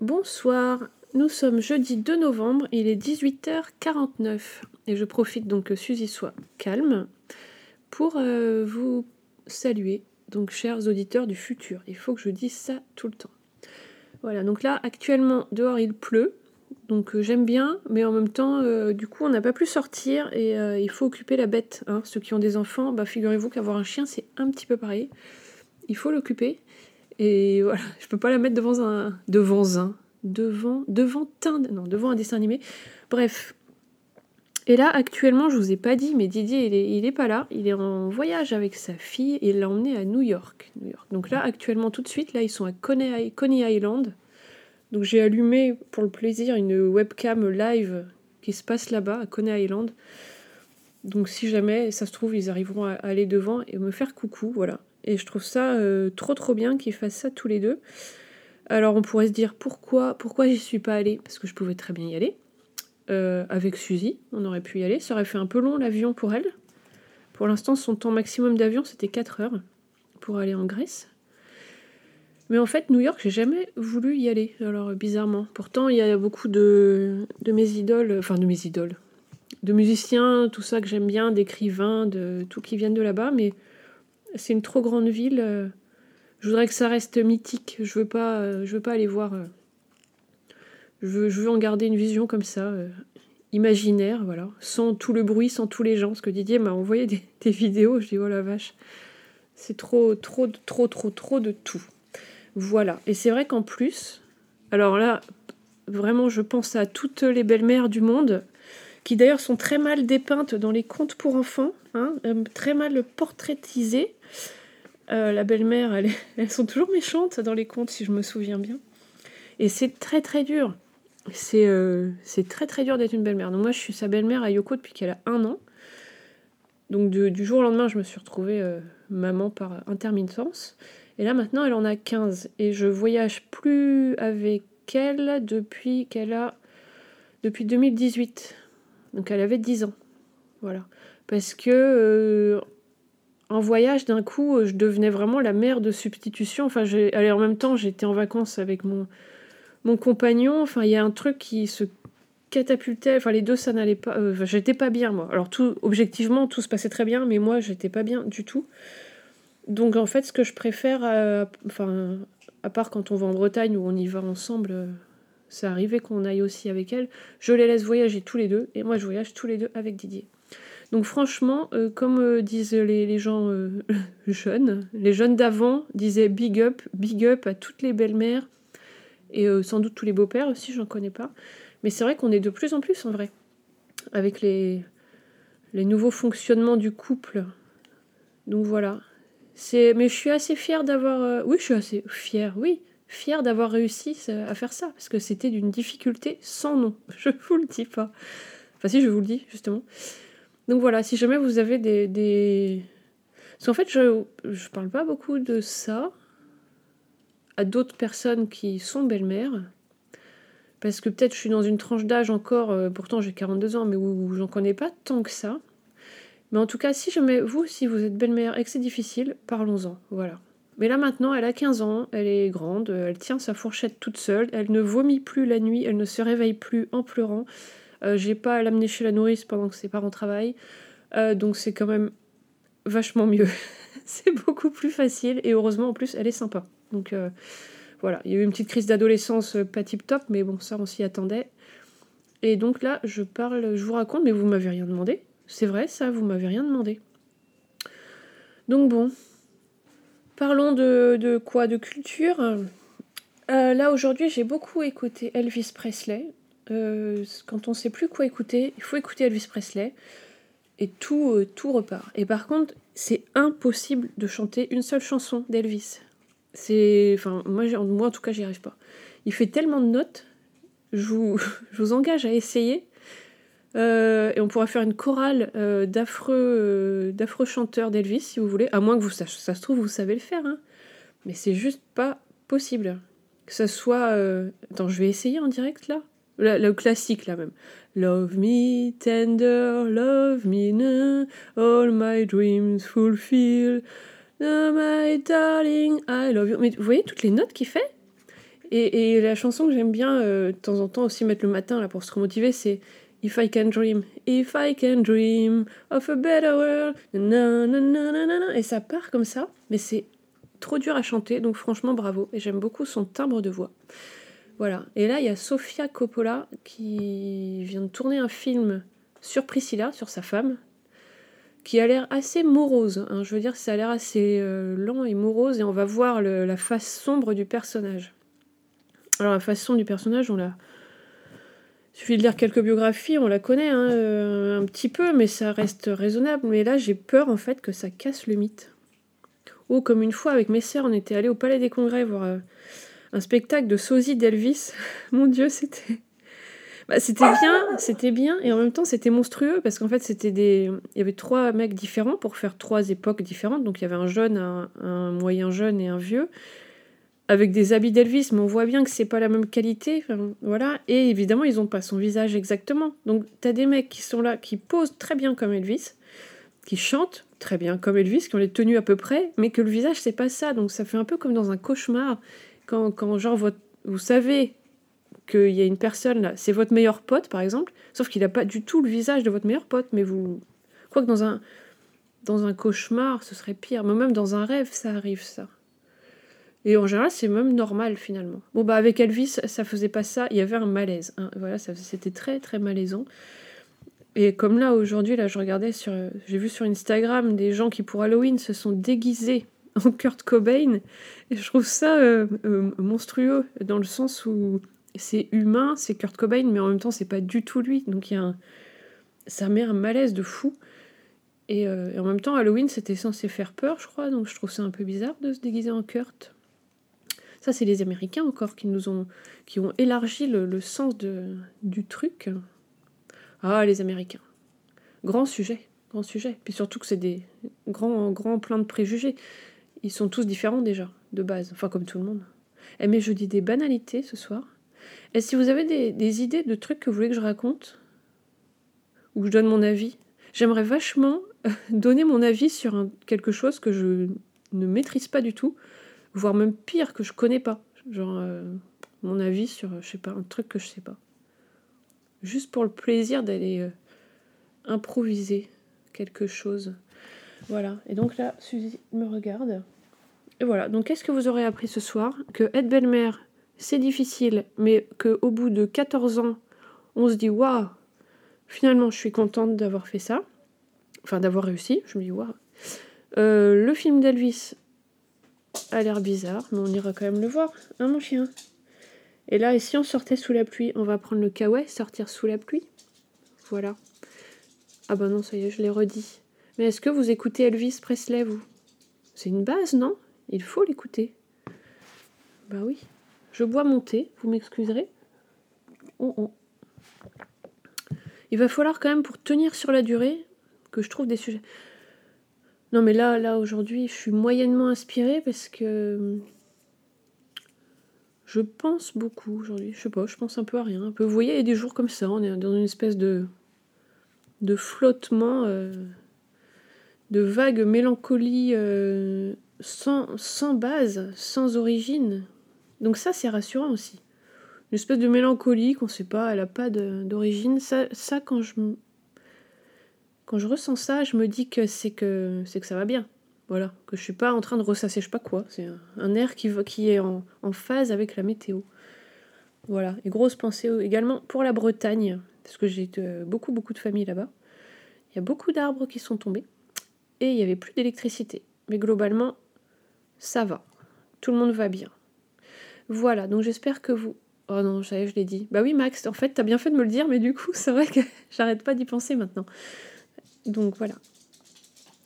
Bonsoir, nous sommes jeudi 2 novembre, il est 18h49 et je profite donc que Suzy soit calme pour euh, vous saluer, donc chers auditeurs du futur. Il faut que je dise ça tout le temps. Voilà, donc là actuellement dehors il pleut, donc euh, j'aime bien, mais en même temps euh, du coup on n'a pas pu sortir et il faut occuper la bête. Hein. Ceux qui ont des enfants, bah, figurez-vous qu'avoir un chien c'est un petit peu pareil. Il faut l'occuper. Et voilà, je peux pas la mettre devant un. Devant un. Devant. Devant un. Non, devant un dessin animé. Bref. Et là, actuellement, je vous ai pas dit, mais Didier, il est, il est pas là. Il est en voyage avec sa fille et il l'a emmené à New York. New York. Donc là, actuellement, tout de suite, là, ils sont à Coney, Coney Island. Donc j'ai allumé pour le plaisir une webcam live qui se passe là-bas, à Coney Island. Donc si jamais ça se trouve, ils arriveront à aller devant et me faire coucou, voilà. Et je trouve ça euh, trop trop bien qu'ils fassent ça tous les deux. Alors on pourrait se dire pourquoi pourquoi j'y suis pas allée? Parce que je pouvais très bien y aller. Euh, avec Suzy, on aurait pu y aller. Ça aurait fait un peu long l'avion pour elle. Pour l'instant, son temps maximum d'avion, c'était 4 heures pour aller en Grèce. Mais en fait, New York, j'ai jamais voulu y aller, alors bizarrement. Pourtant, il y a beaucoup de, de mes idoles, enfin de mes idoles, de musiciens, tout ça que j'aime bien, d'écrivains, de tout qui viennent de là-bas, mais c'est une trop grande ville. Euh, je voudrais que ça reste mythique. Je veux pas, euh, je veux pas aller voir. Euh, je veux, en garder une vision comme ça, imaginaire, voilà, sans tout le bruit, sans tous les gens. Parce que Didier m'a envoyé des, vidéos. Je dis oh la vache, c'est trop, trop, trop, trop, trop de tout. Voilà. Et c'est vrai qu'en plus, alors là, vraiment, je pense à toutes les belles-mères du monde qui d'ailleurs sont très mal dépeintes dans les contes pour enfants, hein, très mal portraitisées. Euh, la belle-mère, elle elles sont toujours méchantes dans les contes, si je me souviens bien. Et c'est très très dur. C'est euh, très très dur d'être une belle-mère. Donc moi, je suis sa belle-mère à Yoko depuis qu'elle a un an. Donc du jour au lendemain, je me suis retrouvée euh, maman par intermittence. Et là maintenant, elle en a 15. Et je voyage plus avec elle depuis qu'elle a... Depuis 2018. Donc elle avait 10 ans. Voilà. Parce que en voyage, d'un coup, je devenais vraiment la mère de substitution. Enfin, allez, en même temps, j'étais en vacances avec mon, mon compagnon. Enfin, il y a un truc qui se catapultait. Enfin, les deux, ça n'allait pas. Euh, j'étais pas bien, moi. Alors, tout, objectivement, tout se passait très bien, mais moi, j'étais pas bien du tout. Donc, en fait, ce que je préfère, euh, enfin, à part quand on va en Bretagne où on y va ensemble, euh, ça arrivait qu'on aille aussi avec elle, je les laisse voyager tous les deux, et moi, je voyage tous les deux avec Didier. Donc franchement, euh, comme euh, disent les, gens euh, jeunes, les jeunes d'avant disaient big up, big up à toutes les belles-mères et sans doute tous les beaux-pères aussi, j'en connais pas. Mais c'est vrai qu'on est de plus en plus en vrai, avec les, nouveaux fonctionnements du couple. Donc voilà. Mais je suis assez fière d'avoir. oui, je suis assez fière, oui, fière d'avoir réussi à faire ça, parce que c'était d'une difficulté sans nom. Je vous le dis pas. Enfin, si, je vous le dis, justement. Donc voilà, si jamais vous avez des. des... Parce qu'en fait, je ne parle pas beaucoup de ça à d'autres personnes qui sont belles-mères. Parce que peut-être je suis dans une tranche d'âge encore, euh, pourtant j'ai 42 ans, mais où, j'en connais pas tant que ça. Mais en tout cas, si jamais vous, si vous êtes belle-mère et que c'est difficile, parlons-en. Voilà. Mais là maintenant, elle a 15 ans, elle est grande, elle tient sa fourchette toute seule, elle ne vomit plus la nuit, elle ne se réveille plus en pleurant. Euh, j'ai pas à l'amener chez la nourrice pendant que ses parents travaillent. Euh, donc c'est quand même vachement mieux. c'est beaucoup plus facile et heureusement en plus elle est sympa. Donc euh, voilà, il y a eu une petite crise d'adolescence pas tip top, mais bon, ça on s'y attendait. Et donc là, je parle, je vous raconte, mais vous m'avez rien demandé. C'est vrai, ça, vous m'avez rien demandé. Donc bon, parlons de, de quoi? De culture? là aujourd'hui, j'ai beaucoup écouté Elvis Presley. Euh, quand on sait plus quoi écouter, il faut écouter Elvis Presley et tout, euh, tout repart. Et par contre, c'est impossible de chanter une seule chanson d'Elvis. C'est, enfin, moi, en tout cas, j'y arrive pas. Il fait tellement de notes, je vous, je vous engage à essayer. Euh, et on pourra faire une chorale d'affreux, d'affreux chanteurs d'Elvis si vous voulez, à moins que vous ça, ça se trouve vous savez le faire, hein. mais c'est juste pas possible que ça soit. Attends, je vais essayer en direct là. Le, classique là même. Love me tender, love me all my dreams fulfill. my darling, I love you. Mais vous voyez toutes les notes qu'il fait? Et, la chanson que j'aime bien euh, de temps en temps aussi mettre le matin là, pour se remotiver, c'est If I Can Dream. If I Can Dream of a Better World. et ça part comme ça, mais c'est trop dur à chanter, donc franchement bravo. Et j'aime beaucoup son timbre de voix. Voilà. Et là, il y a Sofia Coppola qui vient de tourner un film sur Priscilla, sur sa femme, qui a l'air assez morose. Hein. Je veux dire, ça a l'air assez euh, lent et morose, et on va voir la face sombre du personnage. Alors, la face sombre du personnage, on l'a. Il suffit de lire quelques biographies, on la connaît hein, euh, un petit peu, mais ça reste raisonnable. Mais là, j'ai peur en fait que ça casse le mythe. Oh, comme une fois avec mes sœurs, on était allés au Palais des Congrès voir euh, un spectacle de sosie d'Elvis. Mon Dieu, c'était. Bah, c'était bien, c'était bien, et en même temps c'était monstrueux parce qu'en fait c'était des, il y avait trois mecs différents pour faire trois époques différentes. Donc il y avait un jeune, un, moyen jeune et un vieux, avec des habits d'Elvis, mais on voit bien que c'est pas la même qualité. voilà, et évidemment ils ont pas son visage exactement. Donc t'as des mecs qui sont là, qui posent très bien comme Elvis, qui chantent très bien comme Elvis, qui ont les tenues à peu près, mais que le visage c'est pas ça. Donc ça fait un peu comme dans un cauchemar quand, quand genre vous savez qu'il y a une personne là, c'est votre meilleur pote par exemple, sauf qu'il n'a pas du tout le visage de votre meilleur pote, mais vous. Quoi que dans un, dans un cauchemar, ce serait pire, mais même dans un rêve, ça arrive ça. Et en général, c'est même normal finalement. Bon, bah avec Elvis, ça faisait pas ça, il y avait un malaise. Hein. Voilà, c'était très très malaisant. Et comme là, aujourd'hui, là, je regardais sur. J'ai vu sur Instagram des gens qui pour Halloween se sont déguisés en Kurt Cobain. Et je trouve ça euh, euh, monstrueux, dans le sens où c'est humain, c'est Kurt Cobain, mais en même temps, c'est pas du tout lui. Donc il y a un... ça met un malaise de fou. Euh, et, en même temps, Halloween, c'était censé faire peur, je crois, donc je trouve ça un peu bizarre de se déguiser en Kurt. Ça, c'est les Américains encore qui nous ont, qui ont élargi le, sens de, du truc. Ah, les Américains. Grand sujet, grand sujet. Puis surtout que c'est des grands, grands plein de préjugés. Ils sont tous différents déjà, de base. Enfin, comme tout le monde. Eh, mais je dis des banalités ce soir. Et si vous avez des, idées de trucs que vous voulez que je raconte, ou que je donne mon avis, j'aimerais vachement euh, donner mon avis sur quelque chose que je ne maîtrise pas du tout, voire même pire, que je connais pas. Genre, euh, mon avis sur, je sais pas, un truc que je sais pas. Juste pour le plaisir d'aller euh, improviser quelque chose. Voilà. Et donc là, Suzy me regarde. Et voilà. Donc, qu'est-ce que vous aurez appris ce soir? Que être belle-mère, c'est difficile, mais qu'au bout de 14 ans, on se dit waouh, finalement, je suis contente d'avoir fait ça, enfin d'avoir réussi. Je me dis waouh. Euh, le film d'Elvis a l'air bizarre, mais on ira quand même le voir, hein, mon chien? Et là, et si on sortait sous la pluie, on va prendre le kawaii, sortir sous la pluie? Voilà. Ah bah non, ça y est, je l'ai redit. Mais est-ce que vous écoutez Elvis Presley, vous? C'est une base, non? Il faut l'écouter. Bah oui. Je bois mon thé, vous m'excuserez? Il va falloir quand même, pour tenir sur la durée, que je trouve des sujets. Non, mais là, là aujourd'hui, je suis moyennement inspirée parce que je pense beaucoup aujourd'hui. Je sais pas, je pense un peu à rien. Vous voyez, il y a des jours comme ça, on est dans une espèce de, de flottement, euh, de vague mélancolie euh, sans, base, sans origine. Donc ça, c'est rassurant aussi. Une espèce de mélancolie qu'on ne sait pas, elle n'a pas d'origine. Ça, quand je ressens ça, je me dis que c'est que ça va bien. Voilà, que je suis pas en train de ressasser je sais pas quoi. C'est un, air qui, qui est en, phase avec la météo. Voilà, et grosse pensée également pour la Bretagne, parce que j'ai beaucoup beaucoup de familles là-bas. Il y a beaucoup d'arbres qui sont tombés il n'y avait plus d'électricité. Mais globalement, ça va. Tout le monde va bien. Voilà, donc j'espère que vous... Oh non, je l'ai dit. Bah oui, Max, en fait, t'as bien fait de me le dire, mais du coup, c'est vrai que j'arrête pas d'y penser maintenant. Donc voilà.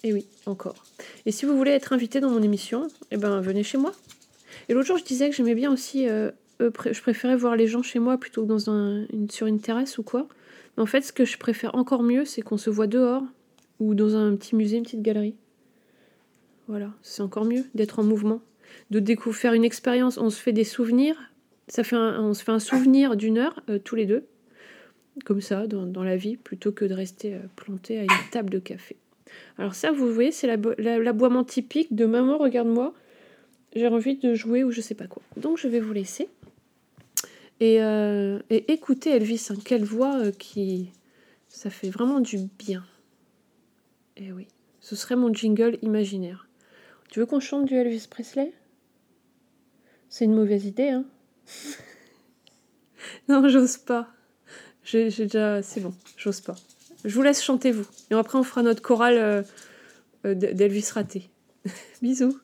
Et oui, encore. Et si vous voulez être invité dans mon émission, eh ben venez chez moi. Et l'autre jour, je disais que j'aimais bien aussi... Euh, je préférais voir les gens chez moi plutôt que dans un, une, sur une terrasse ou quoi. Mais en fait, ce que je préfère encore mieux, c'est qu'on se voit dehors ou dans un petit musée, une petite galerie. Voilà, c'est encore mieux d'être en mouvement de découvrir, faire une expérience. On se fait des souvenirs. Ça fait on se fait un souvenir d'une heure euh, tous les deux, comme ça, dans, la vie, plutôt que de rester euh, planté à une table de café. Alors ça, vous voyez, c'est l'aboiement la, typique de maman, regarde-moi, j'ai envie de jouer ou je sais pas quoi. Donc je vais vous laisser. Et, euh, écoutez Elvis, hein, quelle voix qui... Ça fait vraiment du bien. Et oui, ce serait mon jingle imaginaire. Tu veux qu'on chante du Elvis Presley? C'est une mauvaise idée, hein Non, j'ose pas. J'ai déjà... C'est bon, j'ose pas. Je vous laisse chanter, vous. Et après, on fera notre chorale euh, d'Elvis raté. Bisous